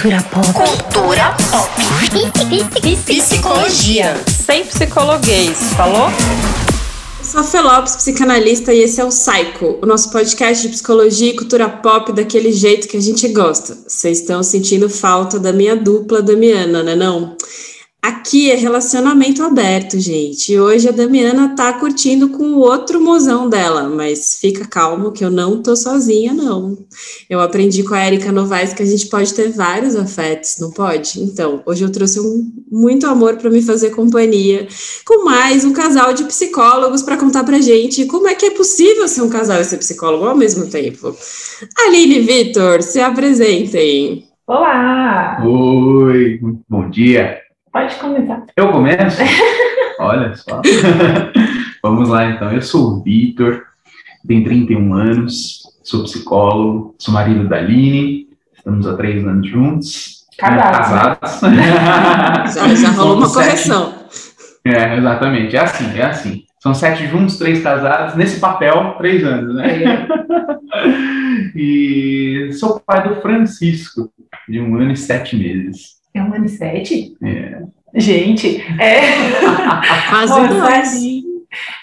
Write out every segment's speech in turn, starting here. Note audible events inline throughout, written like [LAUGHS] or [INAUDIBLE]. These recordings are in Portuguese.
Cultura pop. Cultura pop. Psicologia. Sem psicologuês, falou? Sou a Felopes, psicanalista, e esse é o Psycho, o nosso podcast de psicologia e cultura pop daquele jeito que a gente gosta. Vocês estão sentindo falta da minha dupla Damiana, né não? Aqui é relacionamento aberto, gente. E hoje a Damiana tá curtindo com o outro mozão dela, mas fica calmo que eu não tô sozinha, não. Eu aprendi com a Erika Novaes que a gente pode ter vários afetos, não pode? Então, hoje eu trouxe um, muito amor para me fazer companhia, com mais um casal de psicólogos para contar pra gente como é que é possível ser um casal e ser psicólogo ao mesmo tempo. Aline e Vitor, se apresentem. Olá! Oi, bom dia. Pode começar. Eu começo? [LAUGHS] Olha só. [LAUGHS] Vamos lá então. Eu sou o Vitor, tenho 31 anos, sou psicólogo, sou marido da Aline, estamos há três anos juntos. Casados. Né? Casados. [LAUGHS] já, já rolou uma correção. É, exatamente. É assim, é assim. São sete juntos, três casados, nesse papel, três anos, né? É. e sou pai do Francisco, de um ano e sete meses. É um ano e sete? É. Gente, é. [LAUGHS] Quase dois.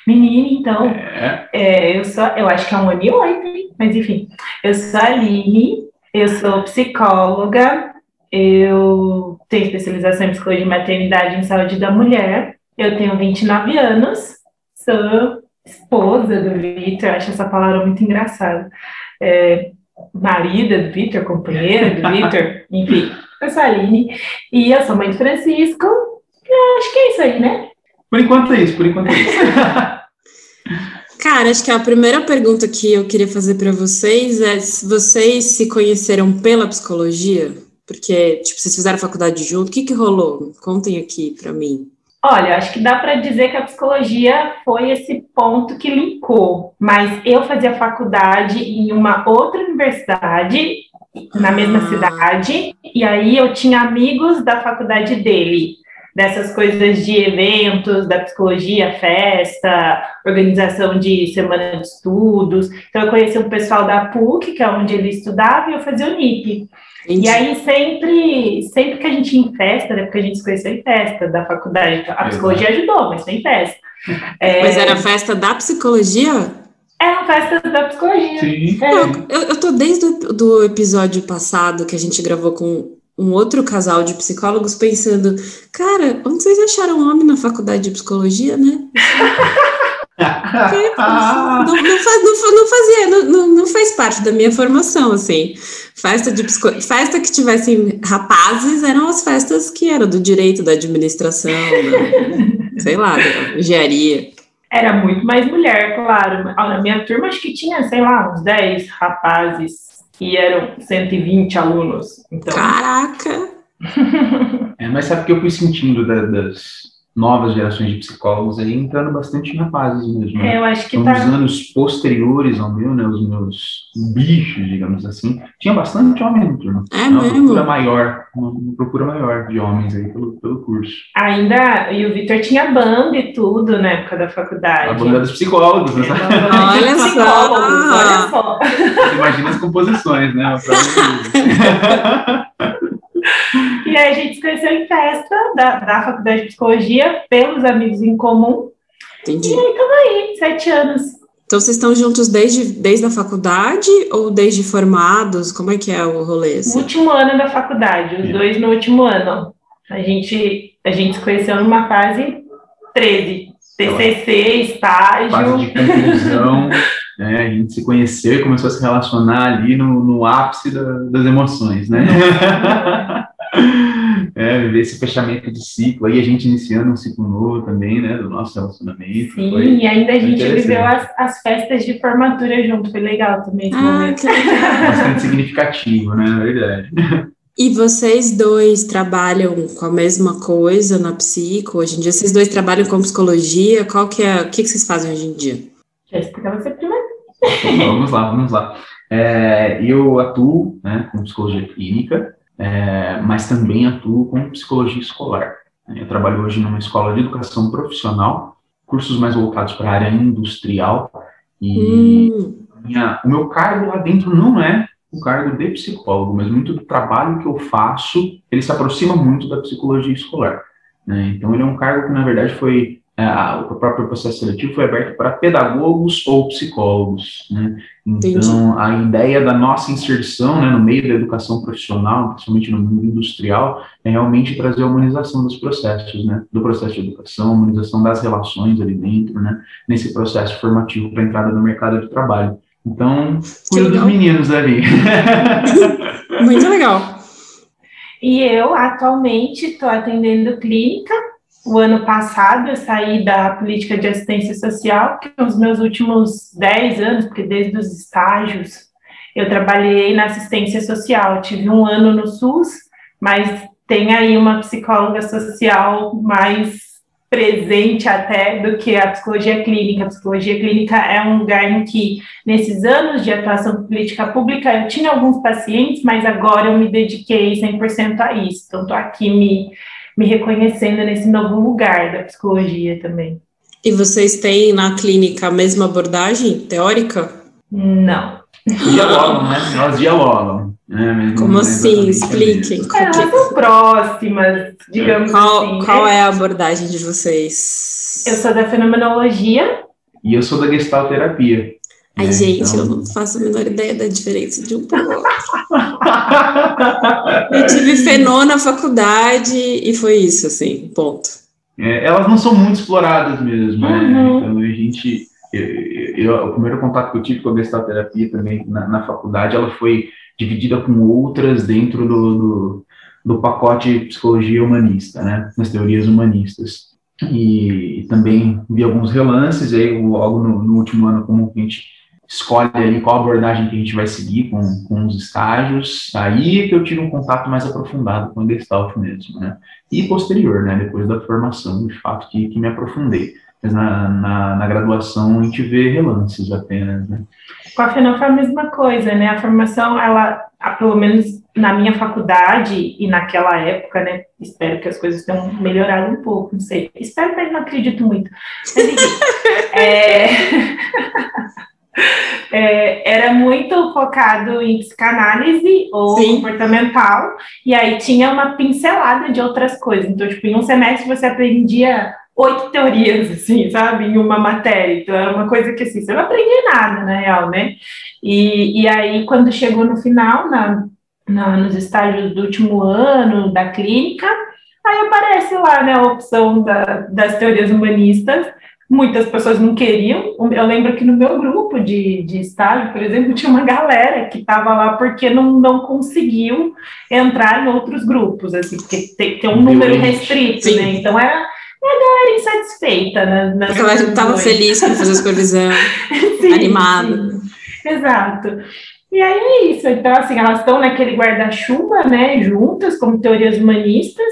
Menina, então, É. é, eu sou, eu acho que é um ano e oito, hein? Mas enfim, eu sou a Aline, eu sou psicóloga, eu tenho especialização em psicologia de maternidade e saúde da mulher, eu tenho 29 anos, sou esposa do Vitor, acho essa palavra muito engraçada. É, marida do Vitor, companheira do [LAUGHS] Vitor, enfim, eu sou a Aline e eu sou mãe do Francisco. Eu acho que é isso aí, né? Por enquanto é isso, por enquanto é isso. [LAUGHS] Cara, acho que a primeira pergunta que eu queria fazer para vocês é se vocês se conheceram pela psicologia, porque tipo vocês fizeram faculdade junto, o que que rolou? Contem aqui para mim. Olha, acho que dá para dizer que a psicologia foi esse ponto que linkou, mas eu fazia faculdade em uma outra universidade, na mesma Ah. cidade, e aí eu tinha amigos da faculdade dele, dessas coisas de eventos, da psicologia, festa, organização de semana de estudos. Então eu conheci um pessoal da PUC, que é onde ele estudava, e eu fazia o NIP. Entendi. E aí, sempre, sempre que a gente ia em festa, né? Porque a gente se conheceu em festa da faculdade. então, A psicologia ajudou, mas tem festa. É, Mas era festa da psicologia? Eram festas da psicologia. Sim. É. Eu, eu, eu tô desde o do episódio passado que a gente gravou com um outro casal de psicólogos pensando, cara, onde vocês acharam homem na faculdade de psicologia, né? Porque [LAUGHS] não, não, faz- não não fazia, não, não, não faz parte da minha formação, assim. Festa de psico... festa que tivessem rapazes eram as festas que eram do direito, da administração, da, [LAUGHS] sei lá, da engenharia. Era muito mais mulher, claro. Na minha turma, acho que tinha, sei lá, uns 10 rapazes e eram 120 alunos. Então, Caraca! É, mas sabe que eu fui sentindo da- das novas gerações de psicólogos aí entrando bastante rapazes mesmo. né? eu acho que Nos tá. anos posteriores ao meu, né, os meus bichos, digamos assim, tinha bastante homem no turno. É uma mesmo? procura maior, uma, uma procura maior de homens aí pelo, pelo curso. Ainda. E o Vitor tinha banda e tudo na época da faculdade. A banda dos psicólogos, né? [LAUGHS] Olha só! Psicólogos, olha só. Você imagina as composições, né? [LAUGHS] E aí a gente se conheceu em festa da, da faculdade de psicologia, pelos amigos em comum. Entendi. E aí estamos aí, sete anos. Então vocês estão juntos desde, desde a faculdade ou desde formados? Como é que é o rolê? No assim? último ano da faculdade, os dois no último ano. A gente, a gente se conheceu numa fase 13. TCC, estágio. fase de conclusão, [LAUGHS] né? A gente se conheceu e começou a se relacionar ali no, no ápice da- das emoções, né? [LAUGHS] [LAUGHS] É, viver esse fechamento de ciclo, aí a gente iniciando um ciclo novo também, né, do nosso relacionamento. Sim, foi- e ainda a gente viveu as, as festas de formatura junto, foi legal também esse Ah, momento. que legal. bastante significativo, né, na verdade. [LAUGHS] E vocês dois trabalham com a mesma coisa na psico? Hoje em dia vocês dois trabalham com psicologia? Qual que é, o que, que vocês fazem hoje em dia? Quer explicar você primeiro? vamos lá, vamos lá. É, eu atuo né, com psicologia clínica, é, mas também atuo com psicologia escolar. Eu trabalho hoje numa escola de educação profissional, cursos mais voltados para a área industrial, e Hum, minha- o meu cargo lá dentro não é o cargo de psicólogo, mas muito do trabalho que eu faço, ele se aproxima muito da psicologia escolar. Né? Então, ele é um cargo que, na verdade, foi é, o próprio processo seletivo foi aberto para pedagogos ou psicólogos. Né? Então, Entendi. a ideia da nossa inserção né, no meio da educação profissional, principalmente no mundo industrial, é realmente trazer a humanização dos processos, né? do processo de educação, a humanização das relações ali dentro, né? nesse processo formativo para a entrada no mercado de trabalho. Então, cuida dos meninos ali. [LAUGHS] Muito legal. E eu, atualmente, estou atendendo clínica o ano passado eu saí da política de assistência social, que nos meus últimos 10 anos, porque desde os estágios eu trabalhei na assistência social. Tive um ano no SUS, mas tem aí uma psicóloga social mais presente até do que a psicologia clínica. A psicologia clínica é um lugar em que, nesses anos de atuação política pública, eu tinha alguns pacientes, mas agora eu me dediquei 100% a isso. Então, estou aqui me me reconhecendo nesse novo lugar da psicologia também. E vocês têm na clínica a mesma abordagem teórica? Não. Dialogam, né? Elas dialogam. Né? Como assim? Expliquem. É, elas são próximas, digamos qual, assim. Qual é a abordagem de vocês? Eu sou da fenomenologia. E eu sou da gestalterapia. Ai, é, gente, então... eu não faço a menor ideia da diferença de um para o outro. [LAUGHS] eu tive fenô na faculdade e foi isso, assim, ponto. É, elas não são muito exploradas mesmo, né? Uhum. Então, a gente... Eu, eu, o primeiro contato que eu tive com a gestalterapia também na, na faculdade, ela foi dividida com outras dentro do, do, do pacote psicologia humanista, né? Nas teorias humanistas. E, e, também vi alguns relances aí logo no, no, último ano como a gente escolhe ali qual abordagem que a gente vai seguir com, com os estágios, aí é que eu tiro um contato mais aprofundado com o Gestalt mesmo, né? E posterior, né? Depois da formação, de fato, que, que me aprofundei. Mas na, na, na graduação a gente vê relances apenas, né? Com a FENAL foi a mesma coisa, né? A formação, ela, pelo menos na minha faculdade e naquela época, né? Espero que as coisas tenham melhorado um pouco, não sei. Espero, mas não acredito muito. Mas, enfim, [LAUGHS] é... É, era muito focado em psicanálise ou Sim. comportamental, e aí tinha uma pincelada de outras coisas. Então, tipo, em um semestre você aprendia oito teorias, assim, sabe, em uma matéria. Então, era uma coisa que, assim, você não aprendia nada, na real, né? E, e aí, quando chegou no final, na, na, nos estágios do último ano da clínica, aí aparece lá, né, a opção da, das teorias humanistas, muitas pessoas não queriam. Eu lembro que no meu grupo de, de estágio, por exemplo, tinha uma galera que estava lá porque não, não conseguiu entrar em outros grupos, assim, porque tem, tem um número restrito, Sim. né? Então era a galera insatisfeita. Né, porque ela estava feliz com fazer as supervisão, [LAUGHS] animada. Exato. E aí é isso. Então, assim, elas estão naquele guarda-chuva, né, juntas, como teorias humanistas,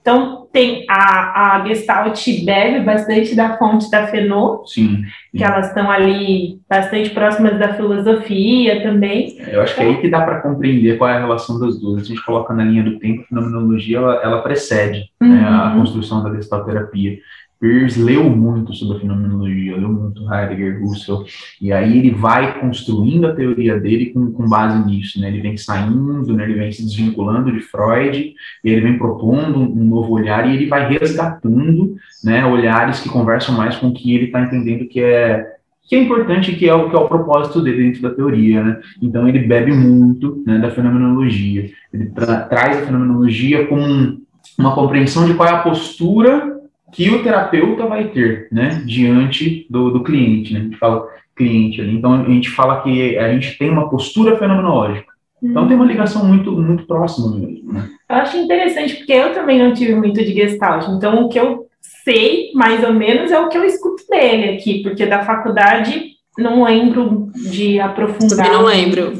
então, tem a, a Gestalt bebe bastante da fonte da Fenô, sim, sim. que elas estão ali bastante próximas da filosofia também. Eu acho que é aí que dá para compreender qual é a relação das duas. A gente coloca na linha do tempo, a fenomenologia ela, ela precede uhum. né, a uhum. construção da gestalterapia. Peirce leu muito sobre a fenomenologia, leu muito Heidegger, Russell, e aí ele vai construindo a teoria dele com, com base nisso, né? Ele vem saindo, né? ele vem se desvinculando de Freud, e ele vem propondo um, um novo olhar, e ele vai resgatando, né, olhares que conversam mais com o que ele está entendendo que é que é importante, que é o que é o propósito dele dentro da teoria, né? Então ele bebe muito né, da fenomenologia, ele tra traz a fenomenologia com uma compreensão de qual é a postura que o terapeuta vai ter, né, diante do, do cliente, né? A gente fala cliente ali. Então a gente fala que a gente tem uma postura fenomenológica. Então tem uma ligação muito muito próxima mesmo, né? Eu acho interessante porque eu também não tive muito de Gestalt. Então o que eu sei mais ou menos é o que eu escuto dele aqui, porque da faculdade não lembro de aprofundar. Também não lembro.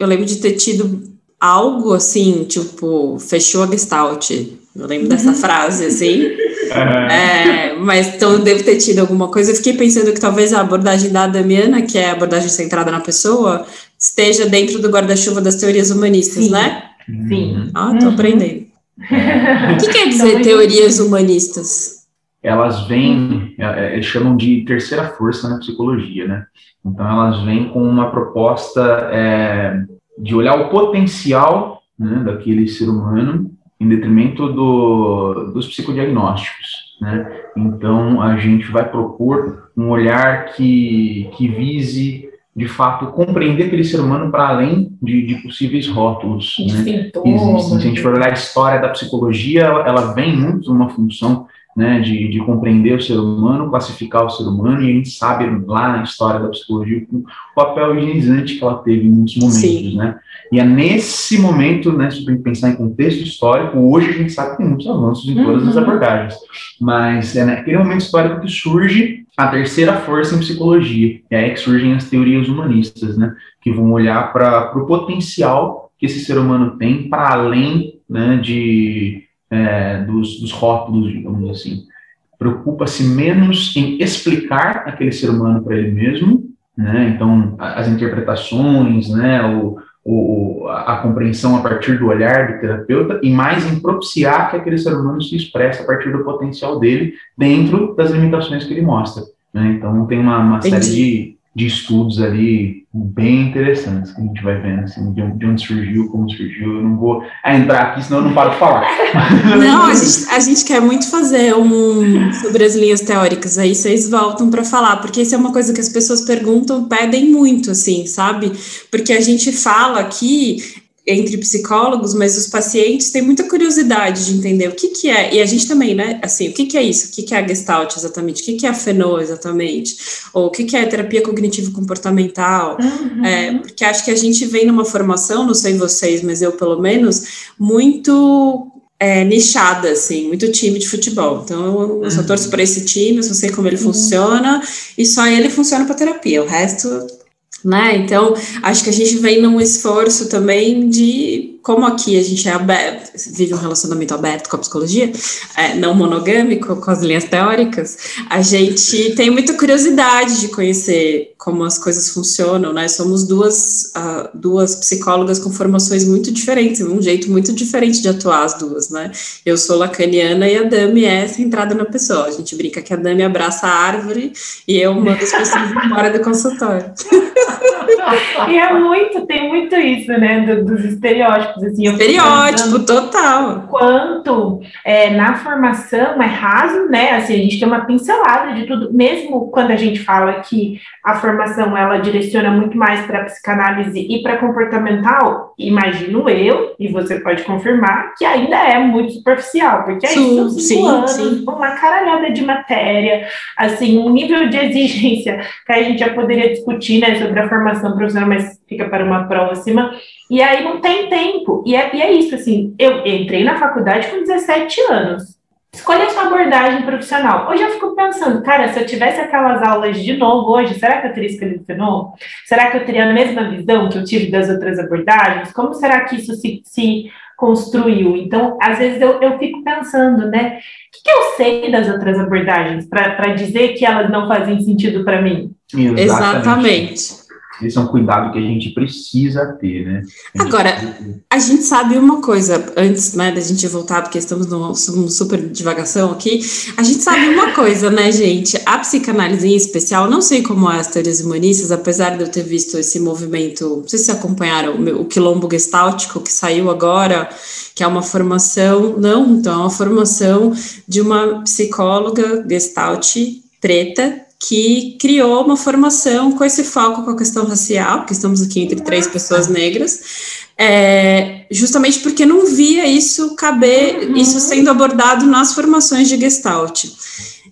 Eu lembro de ter tido algo assim, tipo, fechou a Gestalt. Eu lembro dessa uhum. frase assim. [LAUGHS] É, mas então eu devo ter tido alguma coisa. Eu fiquei pensando que talvez a abordagem da Damiana, que é a abordagem centrada na pessoa, esteja dentro do guarda-chuva das teorias humanistas, Sim. né? Sim. Ah, tô uhum. aprendendo. [LAUGHS] o que quer dizer então, teorias humanistas? Elas vêm, é, é, eles chamam de terceira força na psicologia, né? Então elas vêm com uma proposta é, de olhar o potencial né, daquele ser humano em detrimento do, dos psicodiagnósticos. Né? Então, a gente vai propor um olhar que, que vise, de fato, compreender aquele ser humano para além de, de, possíveis rótulos né, existem. Se a gente for olhar a história da psicologia, ela, ela vem muito numa função né, de, de, compreender o ser humano, classificar o ser humano, e a gente sabe lá na história da psicologia o papel higienizante que ela teve em muitos momentos, Sim. né? E é nesse momento, né, se a gente pensar em contexto histórico, hoje a gente sabe que tem muitos avanços em todas uhum. as abordagens, mas é naquele momento histórico que surge a terceira força em psicologia, é aí que surgem as teorias humanistas, né, que vão olhar para o potencial que esse ser humano tem para além né, de é, dos, dos rótulos, digamos assim. Preocupa-se menos em explicar aquele ser humano para ele mesmo, né? Então, as interpretações, né? O, o, a compreensão a partir do olhar do terapeuta e mais em propiciar que aquele ser humano se expresse a partir do potencial dele dentro das limitações que ele mostra. Né? Então, tem uma, uma série de, de estudos ali bem interessantes que a gente vai vendo, assim, de onde surgiu, como surgiu. Eu não vou entrar aqui, senão eu não paro de falar. [LAUGHS] Não, a gente, a gente quer muito fazer um sobre as linhas teóricas, aí vocês voltam para falar, porque isso é uma coisa que as pessoas perguntam, pedem muito, assim, sabe? Porque a gente fala aqui entre psicólogos, mas os pacientes têm muita curiosidade de entender o que, que é, e a gente também, né, assim, o que, que é isso, o que, que é a Gestalt exatamente, o que, que é a FENO exatamente, ou o que, que é a terapia cognitivo-comportamental, uhum. é, porque acho que a gente vem numa formação, não sei vocês, mas eu pelo menos, muito é, nichada, assim, muito time de futebol. Então, eu só uhum. torço para esse time, eu só sei como ele uhum. funciona, e só ele funciona para terapia. O resto né? Então, acho que a gente vem num esforço também de como aqui a gente é aberto, vive um relacionamento aberto com a psicologia, é, não monogâmico, com as linhas teóricas, a gente tem muita curiosidade de conhecer como as coisas funcionam, né? Somos duas, uh, duas psicólogas com formações muito diferentes, um jeito muito diferente de atuar as duas, né? Eu sou lacaniana e a Dami é centrada na pessoa. A gente brinca que a Dami abraça a árvore e eu mando as pessoas embora do consultório. [LAUGHS] e é muito, tem muito isso, né, do, dos estereótipos estereótipos. Assim, Estereótipo, total. Quanto é, na formação é raso, né? Assim, a gente tem uma pincelada de tudo, mesmo quando a gente fala que a formação ela direciona muito mais para psicanálise e para comportamental, imagino eu, e você pode confirmar, que ainda é muito superficial, porque aí sim, são cinco sim, anos, sim. uma caralhada de matéria, assim, um nível de exigência que a gente já poderia discutir, né, sobre a formação profissional, mas fica para uma próxima. E aí não tem tempo. E é, e é isso, assim, eu entrei na faculdade com 17 anos. Escolha sua abordagem profissional. Hoje eu fico pensando, cara, se eu tivesse aquelas aulas de novo hoje, será que eu teria escolhido de novo? Será que eu teria a mesma visão que eu tive das outras abordagens? Como será que isso se, se construiu? Então, às vezes eu, eu fico pensando, né? O que, que eu sei das outras abordagens para dizer que elas não fazem sentido para mim? Exatamente. Exatamente. Esse é um cuidado que a gente precisa ter, né? A Agora, a gente sabe uma coisa, antes né, da gente voltar, porque estamos numa super divagação aqui, a gente sabe uma coisa, né, gente? A psicanálise em especial, não sei como é as teorias humanistas, apesar de eu ter visto esse movimento, não sei se acompanharam o, o quilombo gestáltico que saiu agora, que é uma formação, não, então, é uma formação de uma psicóloga gestalt preta que criou uma formação com esse foco com a questão racial, porque estamos aqui entre três pessoas negras, é, justamente porque não via isso caber, uhum. isso sendo abordado nas formações de Gestalt.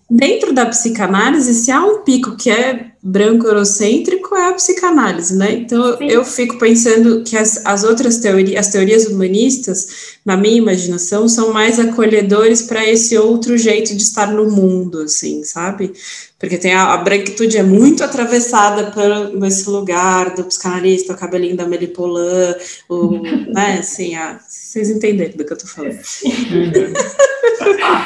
Dentro da psicanálise, se há um pico que é branco eurocêntrico é a psicanálise, né? Então Sim. eu fico pensando que as, as outras teorias, as teorias humanistas, na minha imaginação, são mais acolhedores para esse outro jeito de estar no mundo, assim, sabe? Porque tem a, a branquitude é muito atravessada por esse lugar do psicanalista, o cabelinho da Melipolan, o, [LAUGHS] né, assim, a, vocês entenderam do que eu tô falando.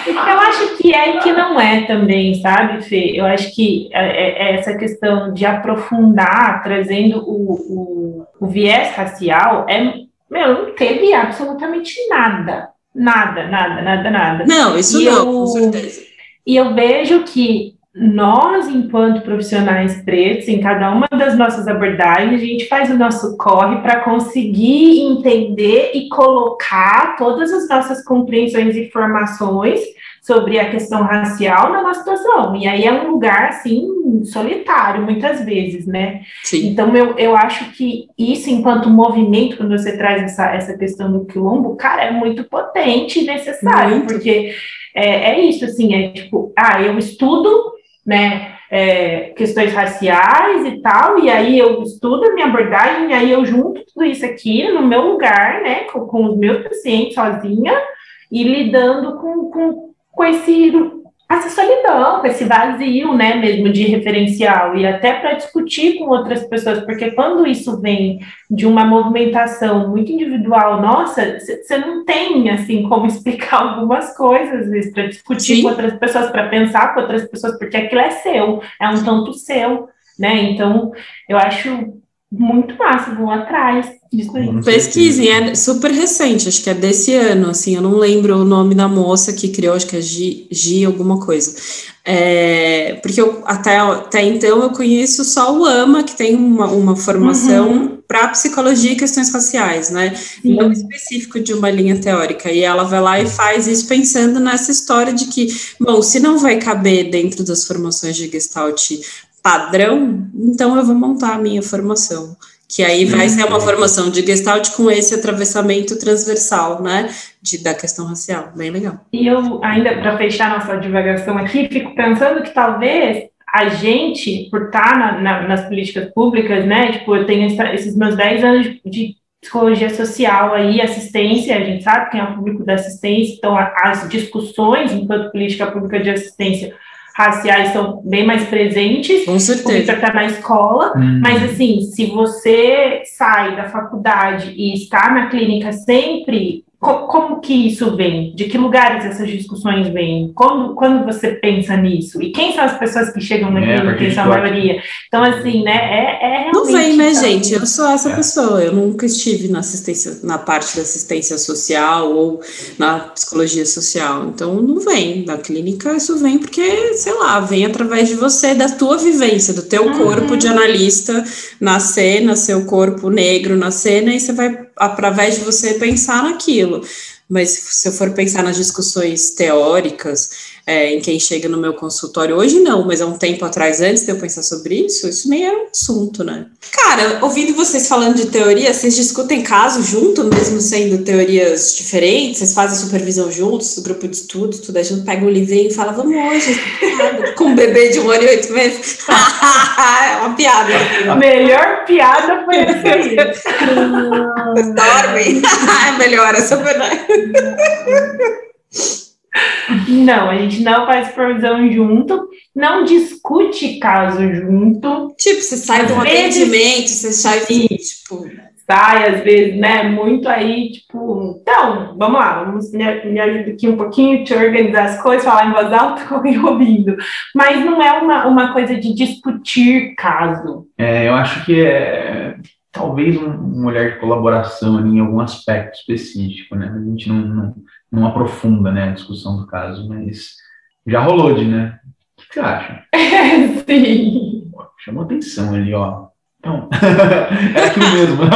eu acho que é e que não é também, sabe, Fê? Eu acho que é, é essa questão de aprofundar, trazendo o, o, o viés racial, é, meu, não teve absolutamente nada. Nada, nada, nada, nada. Não, isso e não, eu, com certeza. E eu vejo que nós, enquanto profissionais pretos, em cada uma das nossas abordagens, a gente faz o nosso corre para conseguir entender e colocar todas as nossas compreensões e informações sobre a questão racial na nossa situação. E aí é um lugar, assim, solitário, muitas vezes, né? Sim. Então, eu, eu acho que isso, enquanto movimento, quando você traz essa, essa questão do quilombo, cara, é muito potente e necessário, muito. porque é, é isso, assim, é tipo, ah, eu estudo, né, é, questões raciais e tal, e aí eu estudo a minha abordagem, e aí eu junto tudo isso aqui no meu lugar, né, com, com os meus pacientes sozinha, e lidando com, com com esse essa solidão, com esse vazio, né, mesmo de referencial, e até para discutir com outras pessoas, porque quando isso vem de uma movimentação muito individual, nossa, você não tem, assim, como [LAUGHS] explicar algumas coisas, às vezes, para discutir Sim. com outras pessoas, para pensar com outras pessoas, porque aquilo é seu, é um tanto seu, né, então, eu acho muito massa, vão atrás, Pesquisem, é super recente, acho que é desse ano, assim, eu não lembro o nome da moça que criou, acho que é Gi, Gi alguma coisa. É, porque eu, até, até então eu conheço só o AMA, que tem uma, uma formação uhum. para psicologia e questões raciais, né? Sim. Não específico de uma linha teórica. E ela vai lá e faz isso pensando nessa história de que, bom, se não vai caber dentro das formações de Gestalt padrão, então eu vou montar a minha formação que aí vai ser uma formação de Gestalt com esse atravessamento transversal, né, de, da questão racial, bem legal. E eu, ainda para fechar nossa divagação aqui, fico pensando que talvez a gente, por estar na, na, nas políticas públicas, né, tipo, eu tenho esses meus 10 anos de psicologia social aí, assistência, a gente sabe quem é o público da assistência, então as discussões enquanto política pública de assistência raciais são bem mais presentes. Com certeza. está na escola, uhum. mas assim, se você sai da faculdade e está na clínica sempre como que isso vem? De que lugares essas discussões vêm? Quando, quando você pensa nisso? E quem são as pessoas que chegam naquilo, é, que são a maioria? Então, assim, né, é, é Não vem, né, gente? Eu sou essa é. pessoa, eu nunca estive na assistência, na parte da assistência social ou na psicologia social, então não vem. Da clínica isso vem porque, sei lá, vem através de você, da tua vivência, do teu uhum. corpo de analista nascer, nascer o corpo negro na cena, e você vai através de você pensar naquilo. Mas se eu for pensar nas discussões teóricas, é, em quem chega no meu consultório hoje, não, mas há um tempo atrás, antes de eu pensar sobre isso, isso nem era um assunto, né? Cara, ouvindo vocês falando de teoria, vocês discutem casos junto, mesmo sendo teorias diferentes? Vocês fazem supervisão juntos, grupo de estudo, tudo, a gente pega um livrinho e fala, vamos hoje, [LAUGHS] com um bebê de um ano e oito meses. [LAUGHS] é uma piada. A melhor piada foi [LAUGHS] essa aí. Dorme. é melhor, essa verdade. Não, a gente não faz supervisão junto, não discute caso junto. Tipo, você sai do atendimento, você sai, tipo... Sai, às vezes, né, muito aí, tipo... Então, vamos lá, vamos, me, me ajuda aqui um pouquinho, te organizar as coisas, falar em voz alta, [LAUGHS] e ouvindo. Mas não é uma, uma coisa de discutir caso. É, eu acho que é talvez um, um olhar de colaboração em algum aspecto específico, né? A gente não, não não aprofunda né, a discussão do caso, mas já rolou de, né? O que você acha? [LAUGHS] Sim. Chamou atenção ali, ó. Então, [LAUGHS] é aquilo mesmo. [LAUGHS]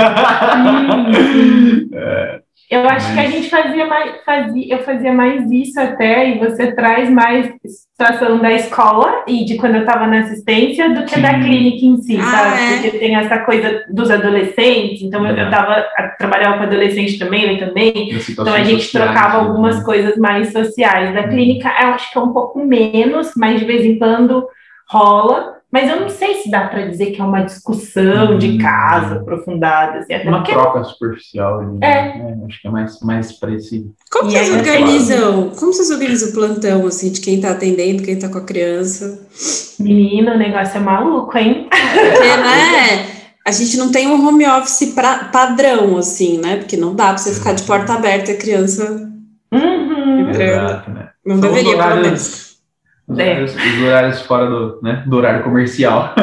eu acho Mas... que a gente fazia mais, fazia, eu fazia mais isso até, e você traz mais situação da escola e de quando eu estava na assistência do que Sim. da clínica em si, ah, sabe? É? Porque tem essa coisa dos adolescentes, então é. eu, eu tava, trabalhava com adolescente também, ele também, então a gente trocava né? algumas coisas mais sociais. Da hum. clínica, eu acho que é um pouco menos, mas de vez em quando rola. Mas eu não sei se dá para dizer que é uma discussão hum. de caso aprofundada. Assim, uma porque... troca superficial. Ali, é. Né? Acho que é mais, mais parecido. Como vocês organizam? Como vocês organizam o plantão, assim, de quem está atendendo, quem está com a criança? Menina, o negócio é maluco, hein? É, né? A gente não tem um home office pra, padrão, assim, né? Porque não dá para você ficar de porta aberta e a criança uhum. Exato, né? Não São deveria, pelo menos. Os, é. horários, os horários fora do, né, do horário comercial.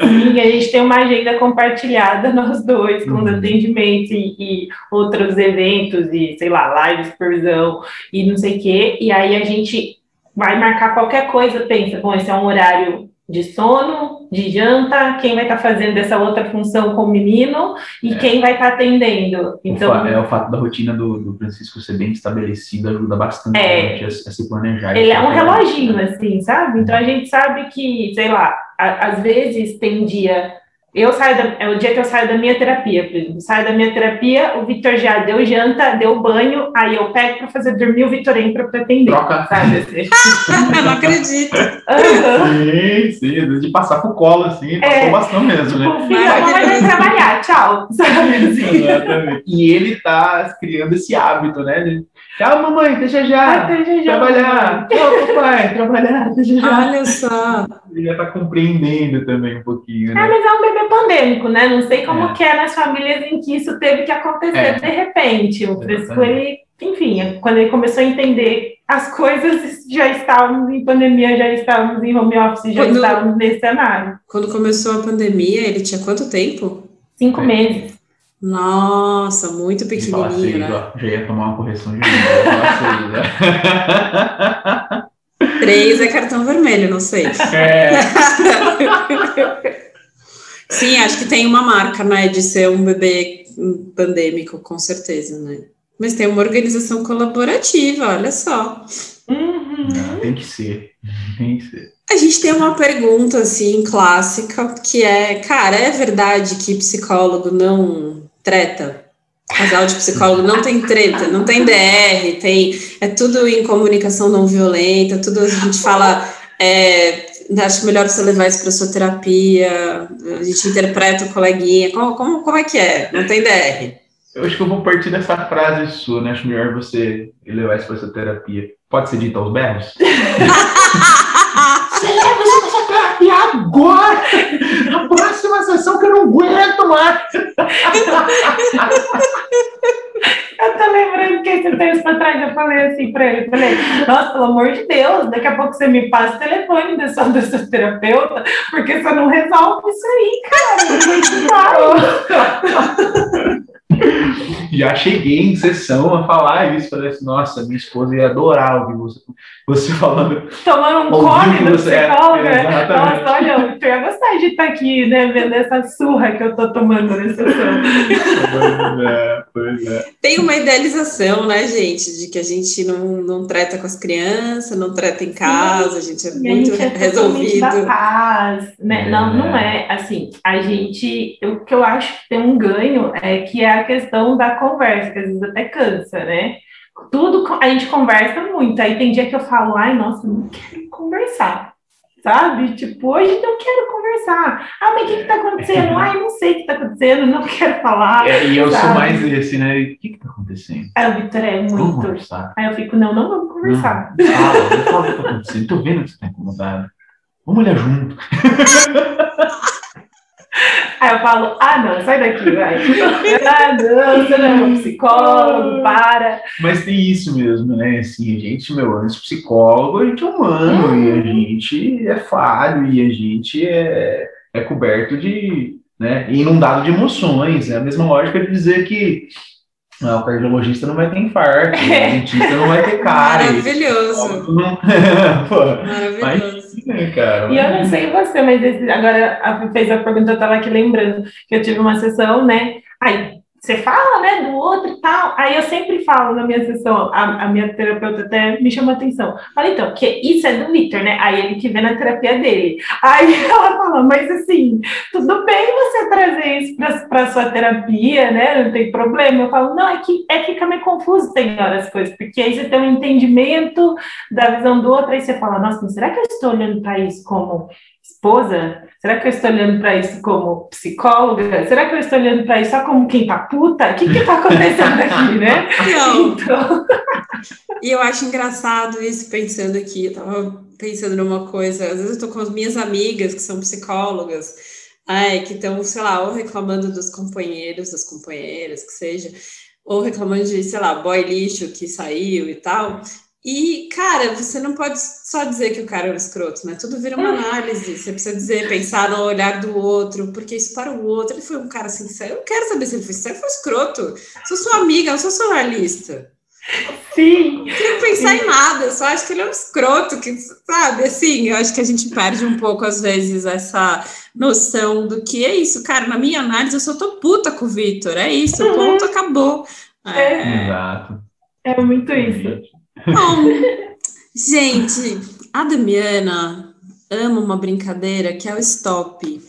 Sim, a gente tem uma agenda compartilhada, [LAUGHS] nós dois, com uhum. os atendimentos e, e, outros eventos, e sei lá, live, supervisão e não sei o quê. E aí a gente vai marcar qualquer coisa, pensa, bom, esse é um horário de sono, de janta, quem vai estar tá fazendo essa outra função com o menino e é. quem vai estar tá atendendo. Então, é o fato da rotina do, do Francisco ser bem estabelecida ajuda bastante é, a, gente a, a se planejar. Ele é um reloginho, assim, sabe? Então a gente sabe que, sei lá, a, às vezes tem dia eu saio da, é o dia que eu saio da minha terapia, por exemplo. Saio da minha terapia, o Vitor já deu janta, deu banho, aí eu pego para fazer dormir, o Vitor entra para atender. Troca. Sabe? Assim. [LAUGHS] eu não acredito. Uhum. Sim, sim, de passar pro colo, assim, passou é, bastante mesmo, né? O filho vai trabalhar, tchau. Sabe assim? Exatamente. E ele tá criando esse hábito, né? De, Tchau, mamãe, deixa já. deixa já. Trabalhar. Tchau, papai, trabalhar, deixa já. Olha só. Ele já tá compreendendo também um pouquinho, né? É, mas é um bebê pandêmico, né? Não sei como é. que é nas famílias em que isso teve que acontecer é. de repente. O Fresco, ele, enfim, quando ele começou a entender as coisas, [LAUGHS] já estávamos em pandemia, já estávamos em home office, já quando, estávamos nesse cenário. Quando começou a pandemia, ele tinha quanto tempo? Cinco é. meses. Nossa, muito pequenininho, seis, né? Ó, já ia tomar uma correção de novo. né? [LAUGHS] Três é cartão vermelho, não sei. É. [LAUGHS] Sim, acho que tem uma marca, né, de ser um bebê pandêmico, com certeza, né? Mas tem uma organização colaborativa, olha só. Uhum. Não, tem que ser, tem que ser. A gente tem uma pergunta, assim, clássica, que é, cara, é verdade que psicólogo não treta. Casal de psicólogo não tem treta, não tem DR, tem é tudo em comunicação não violenta, tudo a gente fala. É, acho melhor você levar isso para sua terapia, a gente interpreta o coleguinha. Como, como, como é que é? Não tem DR. Eu acho que eu vou partir dessa frase sua, né? Acho melhor você levar isso para sua terapia. Pode ser dito aos berros? [LAUGHS] terapia agora! A próxima sessão que eu não aguento mais! Eu tô lembrando que esse tempo pra trás eu falei assim pra ele, falei, nossa, pelo amor de Deus, daqui a pouco você me passa o telefone da sua, da sua terapeuta, porque você não resolve isso aí, cara. [LAUGHS] [LAUGHS] Já cheguei em sessão a falar isso, falei assim, nossa, minha esposa ia adorar ouvir você, você [LAUGHS] falando. Tomando um cone do psicólogo. É, é, nossa, olha, eu ia gostar de estar aqui, né, vendo essa surra que eu tô tomando na sessão. Pois é, pois é. Tem uma idealização, né, gente, de que a gente não, não trata com as crianças, não trata em casa, Sim, a gente é muito gente é resolvido. Da paz, né? É. Não, não é assim, a gente, o que eu acho que tem um ganho é que é a questão da conversa, que às vezes até cansa, né? Tudo a gente conversa muito. Aí tem dia que eu falo, ai, nossa, não quero conversar. Sabe? Tipo, hoje não quero conversar. Ah, mas o que, que tá acontecendo? [LAUGHS] Ai, não sei o que tá acontecendo, não quero falar. É, e eu sabe? sou mais esse, né? O que, que tá acontecendo? Aí o Vitor é muito. Vamos conversar. Aí eu fico, não, não vamos conversar. Não, fala, não fala o que tá acontecendo. Tô vendo que você tá incomodado. Vamos olhar junto. [LAUGHS] Aí eu falo, ah, não, sai daqui, vai. [LAUGHS] ah, não, você não é um psicólogo, para. Mas tem isso mesmo, né? Assim, a gente, meu, antes psicólogo, a gente é humano, hum. e a gente é falho, e a gente é, é coberto de, né, inundado de emoções. É a mesma lógica de dizer que não, o cardiologista não vai ter infarto, o dentista não vai ter cara. [LAUGHS] Maravilhoso. Não... [LAUGHS] Pô, Maravilhoso. Né, cara? E eu não sei você, mas esse, agora a, fez a pergunta, eu estava aqui lembrando que eu tive uma sessão, né? Aí você fala, né, do outro e tal. Aí eu sempre falo na minha sessão, a, a minha terapeuta até me chama atenção. Fala, então, que isso é do Victor, né? Aí ele que vê na terapia dele. Aí [LAUGHS] ela fala, mas assim, tudo bem você trazer isso para sua terapia, né? Não tem problema. Eu falo, não, é que, é que fica meio confuso tem horas as coisas, porque aí você tem um entendimento da visão do outro, aí você fala, nossa, será que eu estou olhando para isso como esposa? Será que eu estou olhando para isso como psicóloga? Será que eu estou olhando para isso só como quem tá puta? O que que tá acontecendo aqui, né? Não. Então... E eu acho engraçado isso, pensando aqui, eu tava pensando numa coisa, às vezes eu tô com as minhas amigas que são psicólogas, ai, que estão, sei lá, ou reclamando dos companheiros, das companheiras, que seja, ou reclamando de, sei lá, boy lixo que saiu e tal, e, cara, você não pode só dizer que o cara é um escroto, né? Tudo vira uma análise. Você precisa dizer, pensar no olhar do outro, porque isso para o outro. Ele foi um cara sincero. Eu não quero saber se ele foi sincero, foi escroto. Sou sua amiga, eu sou sua analista. Sim. Não queria pensar em nada, eu só acho que ele é um escroto, que, sabe? Assim, eu acho que a gente perde um pouco, às vezes, essa noção do que é isso. Cara, na minha análise, eu só tô puta com o Vitor, é isso, Uhum. ponto, acabou. É, Exato. É muito isso. Bom, gente, a Damiana ama uma brincadeira que é o stop.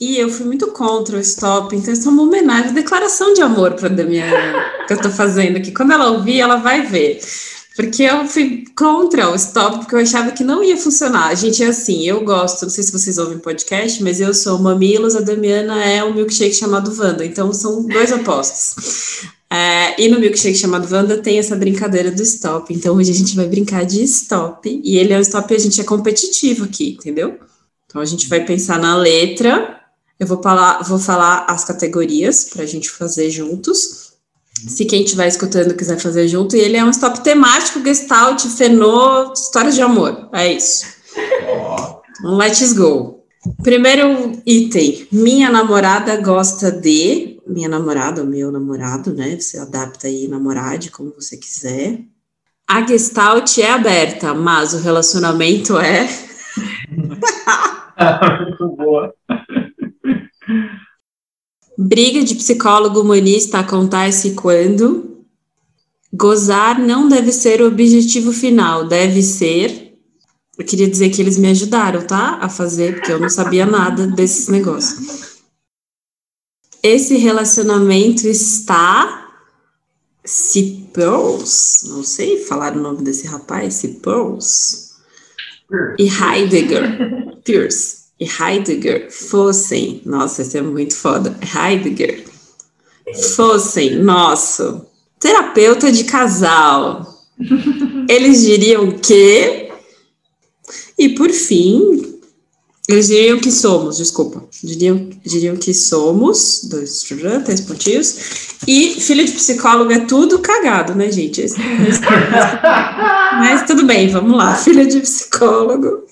E eu fui muito contra o stop, então isso é uma homenagem, declaração de amor para Damiana que eu tô fazendo aqui. Quando ela ouvir, ela vai ver. Porque eu fui contra o stop, porque eu achava que não ia funcionar. Gente, é assim, eu gosto, não sei se vocês ouvem podcast, mas eu sou Mamilos, a Damiana é um milkshake chamado Wanda, então são dois opostos. É, e no milkshake chamado Wanda tem essa brincadeira do stop. Então hoje a gente vai brincar de stop. E ele é um stop a gente é competitivo aqui, entendeu? Então a gente vai pensar na letra. Eu vou falar, vou falar as categorias para a gente fazer juntos. Se quem estiver escutando quiser fazer junto, e ele é um stop temático, gestalt, fenô, histórias de amor. É isso. Então, Let's go. Primeiro item. Minha namorada gosta de. Minha namorada ou meu namorado, né? Você adapta aí namorade como você quiser. A gestalt é aberta, mas o relacionamento é. [LAUGHS] muito boa. Briga de psicólogo humanista acontece quando. Gozar não deve ser o objetivo final, deve ser. Eu queria dizer que eles me ajudaram, tá? A fazer, porque eu não sabia nada desses negócios. Esse relacionamento está. Cipels, não sei falar o nome desse rapaz, Cipels. E Heidegger, Pierce e Heidegger fossem, nossa, esse é muito foda, Heidegger, fossem, nosso, terapeuta de casal, eles diriam que, e por fim, eles diriam que somos, desculpa, diriam, diriam que somos, dois, três pontinhos, e filho de psicólogo é tudo cagado, né, gente? [LAUGHS] Mas tudo bem, vamos lá, filho de psicólogo.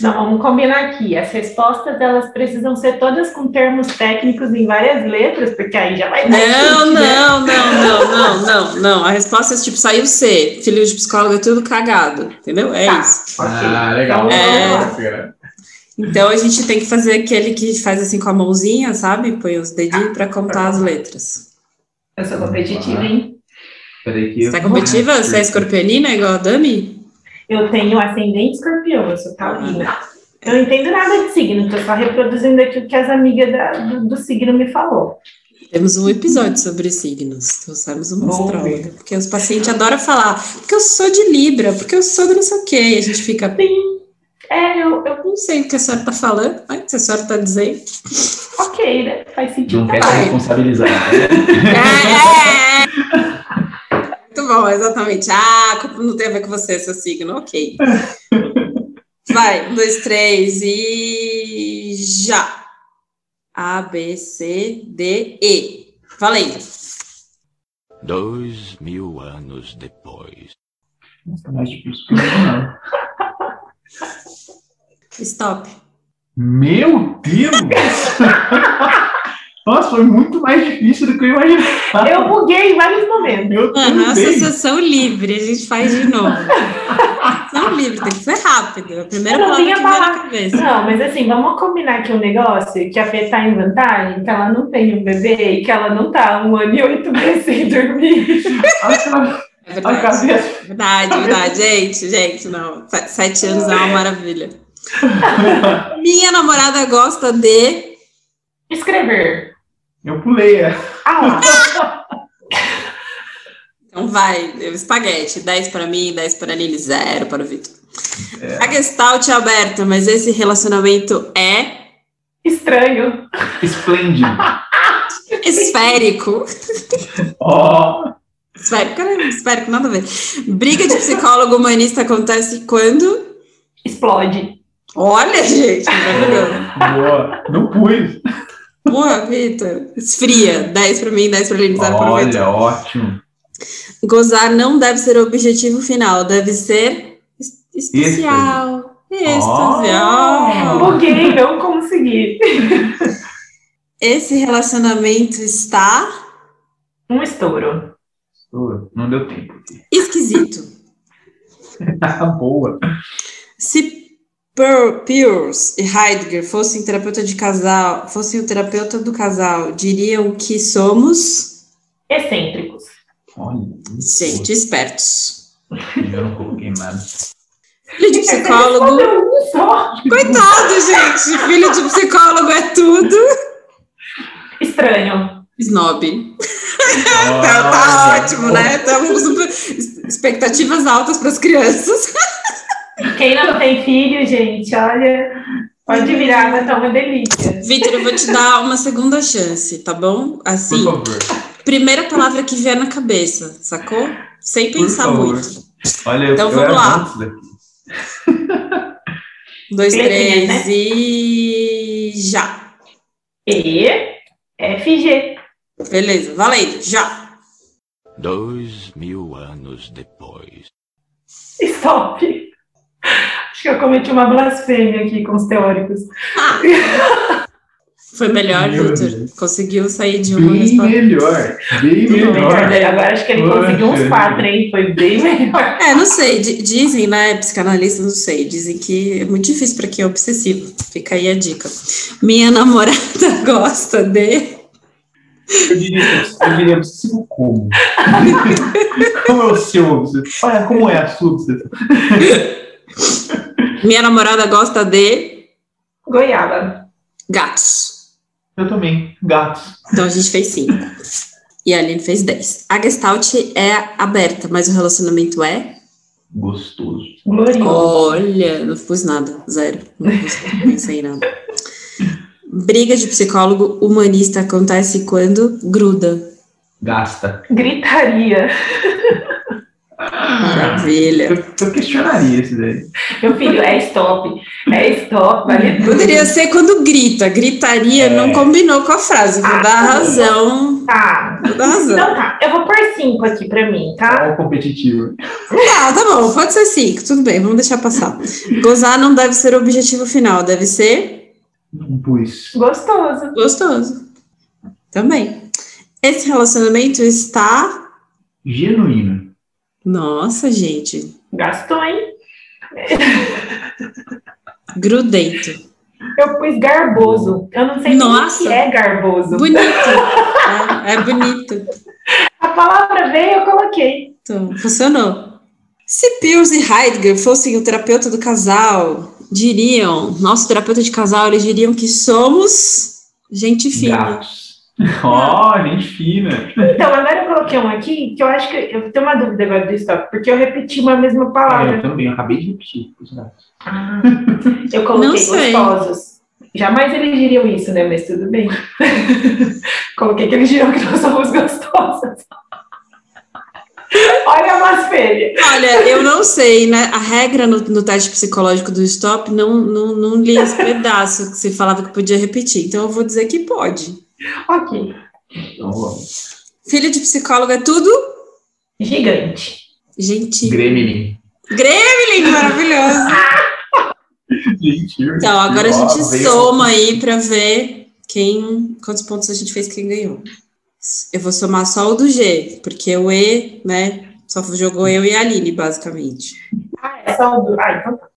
Não, vamos combinar aqui. As respostas elas precisam ser todas com termos técnicos em várias letras, porque aí já vai dar Não, chute, né? não, não, não, não, não, não. A resposta é tipo, saiu C. Filho de psicólogo é tudo cagado. Entendeu? É Tá. isso. Ah, legal. É. Então a gente tem que fazer aquele que faz assim com a mãozinha, sabe? Põe os dedinhos para contar as letras. Eu sou competitiva, hein? Peraí que Você é competitiva? Você é escorpionina igual a Dami? Eu tenho ascendente escorpião, eu sou taurina. Eu não entendo nada de signo, tô só reproduzindo aqui o que as amigas da- do, do signo me falou. Temos um episódio sobre signos. Trouxemos uma astróloga. Porque os pacientes adoram falar, porque eu sou de Libra, porque eu sou de não sei o quê. E a gente fica, É, eu, eu não sei o que a senhora está falando, mas se a senhora está dizendo. ok, né? Faz sentido. Não quer se responsabilizar. [LAUGHS] É, é. Muito bom, exatamente. Ah, não tem a ver com você, seu signo. Ok. Vai, um, dois, três e já. A, B, C, D, E. Valendo. Dois mil anos depois. Nossa, tá mais difícil que eu não. [LAUGHS] Stop. Meu Deus! [LAUGHS] Nossa, foi muito mais difícil do que eu imaginava. Eu buguei em vários momentos. Eu Aham, também. associação livre, a gente faz de novo. [LAUGHS] Associação livre, tem que ser rápido. A primeira Eu palavra vinha que vem na falar. cabeça. Não, mas assim, vamos combinar aqui um negócio que a Fê tá em vantagem, que ela não tem um bebê e que ela não tá um ano e oito meses sem dormir. [LAUGHS] É a verdade. cabeça. Verdade, verdade. Gente, gente, não. Se- Sete anos é uma maravilha. [LAUGHS] Minha namorada gosta de. Escrever. Eu pulei essa. Ah. [LAUGHS] Então vai, espaguete. 10 para mim, 10 para a Lili, 0 para o Vitor. A Gestalt é aberta, mas esse relacionamento é estranho. Esplêndido. [LAUGHS] esférico. Ó, Esférico, esférico, nada a ver. Briga de psicólogo humanista acontece quando? Explode. Olha, gente, maravilhoso. boa. Não pus. Boa, Vitor. Esfria. 10 para mim, 10 para a Lili, 0 para o Vitor. Olha, ótimo. Gozar não deve ser o objetivo final, deve ser es- especial. Êxtase. Oh. Buguei, não consegui. Esse relacionamento está. Um estouro. Boa. Não deu tempo. Esquisito. [LAUGHS] Boa. Se Peirce e Heidegger fossem terapeuta de casal, fossem o terapeuta do casal, diriam que somos, Excêntricos. Olha. gente, espertos. Eu não coloquei nada. Filho de psicólogo. Coitado, gente. Filho de psicólogo é tudo. Estranho. Snob. Tá, [LAUGHS] tá ótimo, né? Estamos super... expectativas altas para as crianças. Quem não tem filho, gente, olha, pode virar, mas tá uma delícia. Vitor, eu vou te dar uma segunda chance, tá bom? Por Assim, favor. primeira palavra que vier na cabeça, sacou? Sem Por pensar favor. muito. Olha, eu, Então eu vamos lá. daqui. [LAUGHS] Dois, três e já. E, FG. Beleza, valendo, já. Dois mil anos depois. Stop. Acho que eu cometi uma blasfêmia aqui com os teóricos. [LAUGHS] Foi melhor, Vitor. Conseguiu sair de uma Bem resposta. melhor. Bem melhor, melhor. Agora acho que ele Poxa. conseguiu uns quatro, hein? Foi bem melhor. É, não sei, di- dizem, né, psicanalistas, não sei, dizem que é muito difícil para quem é obsessivo. Fica aí a dica. Minha namorada [LAUGHS] gosta de. Eu diria, eu diria obsessivo como? [LAUGHS] como é o seu obsessivo? Olha, como é a sua obsessão? Minha namorada gosta de Goiaba. gatos. Eu também. Gatos. Então a gente fez cinco. E a Aline fez dez. A Gestalt é aberta, mas o relacionamento é. Gostoso. Glorioso. Olha, não pus nada, zero. Não pensei nada. Briga de psicólogo humanista acontece quando gruda. Gasta. Gritaria. [LAUGHS] Maravilha. Eu, eu questionaria esse daí. Meu filho, é stop. É stop. Vale tudo. Poderia ser quando grita. Gritaria não combinou com a frase. Vou dar razão. Tá. Vou dar razão. Então tá. Eu vou pôr cinco aqui pra mim, tá? O competitivo. Tá, tá bom. Pode ser cinco. Tudo bem, vamos deixar passar. Gozar não deve ser o objetivo final. Deve ser Um pus. Gostoso. gostoso. Também. Esse relacionamento está. Genuíno. Nossa, gente. Gastou, hein? Grudento. Eu pus garboso. Eu não sei nem o Nossa. que é garboso. Bonito. [LAUGHS] É, é bonito. A palavra veio, eu coloquei. Então, funcionou. Se Peirce e Heidegger fossem o terapeuta do casal, diriam, nosso terapeuta de casal, eles diriam que somos gente fina. [LAUGHS] Ó, gente fina. Então, agora eu coloquei um aqui que eu acho que eu tenho uma dúvida agora do stop, porque eu repeti uma mesma Ah, palavra. eu também, eu acabei de repetir. Ah, eu coloquei gostosos. Jamais eles diriam isso, né? Mas tudo bem. [LAUGHS] coloquei que eles diriam que nós somos gostosas. [LAUGHS] Olha a blasfêmia. Olha, eu não sei, né? A regra no, no teste psicológico do stop não, não, não li esse pedaço que você falava que podia repetir. Então eu vou dizer que pode. Ok. Então vamos. Filho de psicólogo é tudo? Gigante. Gente. Gremlin. Gremlin, maravilhoso. [LAUGHS] Então, agora a gente veio- soma aí para ver quem, quantos pontos a gente fez quem ganhou. Eu vou somar só o do G, porque o E, né, só jogou eu e a Aline, basicamente. Ah, é só o do. Ah, então tá.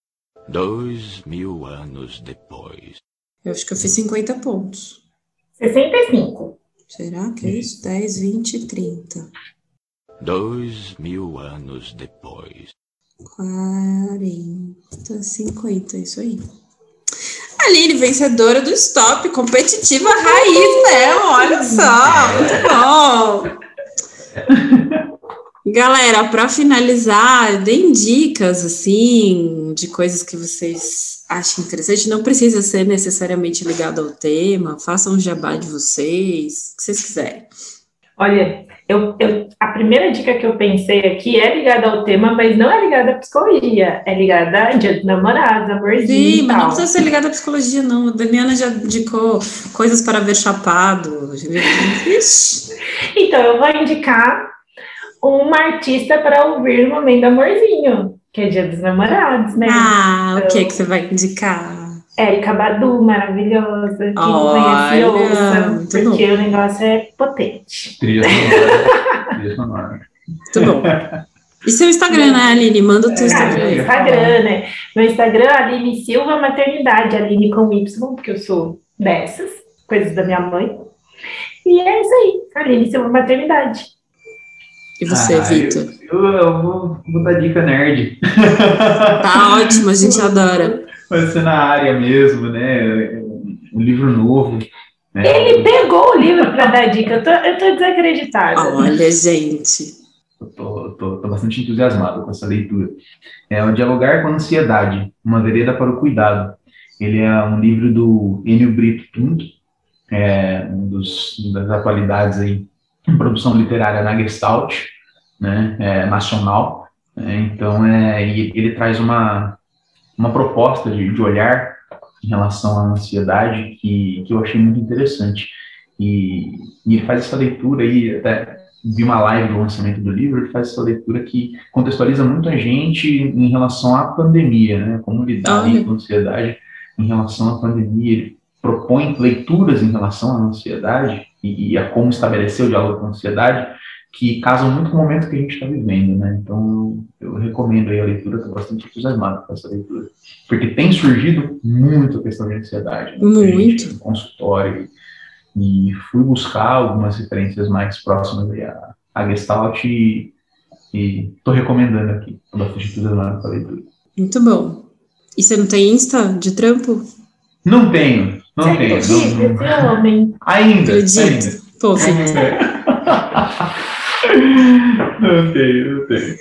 Dois mil anos depois. Eu acho que eu fiz 50 pontos. 65. Será que é isso? 10, 20, 30, Dois mil anos depois. 40, 50, isso aí. Aline, vencedora do Stop, competitiva raiz mesmo, olha só, muito bom. [LAUGHS] Galera, para finalizar, deem dicas assim de coisas que vocês achem interessante. Não precisa ser necessariamente ligado ao tema. Façam um jabá de vocês, o que vocês quiserem. Olha, eu, eu, a primeira dica que eu pensei aqui é ligada ao tema, mas não é ligada à psicologia, é ligada a dia dos namorados, amorzinho Sim, mas não precisa ser ligado à psicologia, não. A Damiana já indicou coisas para ver chapado. [LAUGHS] Então, eu vou indicar uma artista para ouvir no momento do amorzinho, que é dia dos namorados, né? Ah, o que que você vai indicar? Érica Badu, maravilhosa. Olha, conhece, ouça, porque o negócio é potente. Trilha sonora. Muito bom. E seu Instagram, né, Aline? Manda o teu Ah, Instagram meu aí. Instagram, né? Meu Instagram é Aline Silva Maternidade, Aline com Y, porque eu sou dessas, coisas da minha mãe. E é isso aí, Aline Silva Maternidade. E você, Ah, Vitor? Eu, eu, vou, vou dar dica nerd. [LAUGHS] Tá ótimo, a gente adora. Vai ser na área mesmo, né? Um livro novo. Né? Ele pegou o livro para dar dica, eu tô, eu tô desacreditada. Olha, gente. Eu tô, tô- tô bastante entusiasmado com essa leitura. É o Dialogar com a Ansiedade, uma vereda para o cuidado. Ele é um livro do Enio Brito Pinto, é um dos das atualidades aí produção literária na Gestalt, né, é, nacional. né, então, é, e ele traz uma, uma proposta de, de olhar em relação à ansiedade que, que eu achei muito interessante. E, e ele faz essa leitura aí, até vi uma live do lançamento do livro, ele faz essa leitura que contextualiza muito a gente em relação à pandemia, né? Como lidar Olha. com a ansiedade em relação à pandemia. Ele propõe leituras em relação à ansiedade e, e a como estabelecer o diálogo com a ansiedade que casam muito com o momento que a gente está vivendo, né? Então, eu recomendo aí a leitura, estou bastante entusiasmado com essa leitura. Porque tem surgido muito a questão de ansiedade. né? Muito. A gente, consultório, e fui buscar algumas referências mais próximas à, à Gestalt e estou recomendando aqui. Estou bastante entusiasmado com a leitura. Muito bom. E você não tem Insta de trampo? Não tenho, não Você acredita? Não, não, Esse homem. ainda, ainda. Acredito. Pô, Vitor. não tenho, não tenho.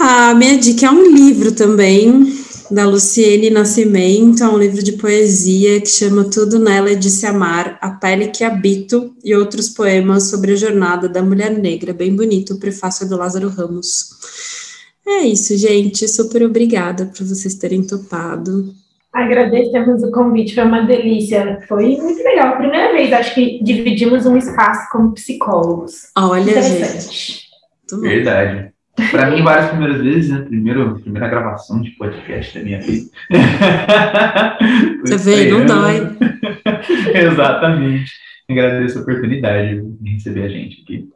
A minha dica é um livro também, da Luciene Nascimento, é um livro de poesia que chama Tudo Nela é de Se Amar, A Pele que Habito e outros poemas sobre a jornada da mulher negra. Bem bonito, o prefácio do Lázaro Ramos. É isso, gente. Super obrigada por vocês terem topado. Agradecemos o convite, foi uma delícia. Foi muito legal. Primeira vez, acho que dividimos um espaço como psicólogos. Olha, gente. Verdade. Para mim, várias primeiras vezes, né? Primeiro, primeira gravação de podcast da minha vida. [LAUGHS] Você vê, não dói. [LAUGHS] Exatamente. Agradeço a oportunidade de receber a gente aqui.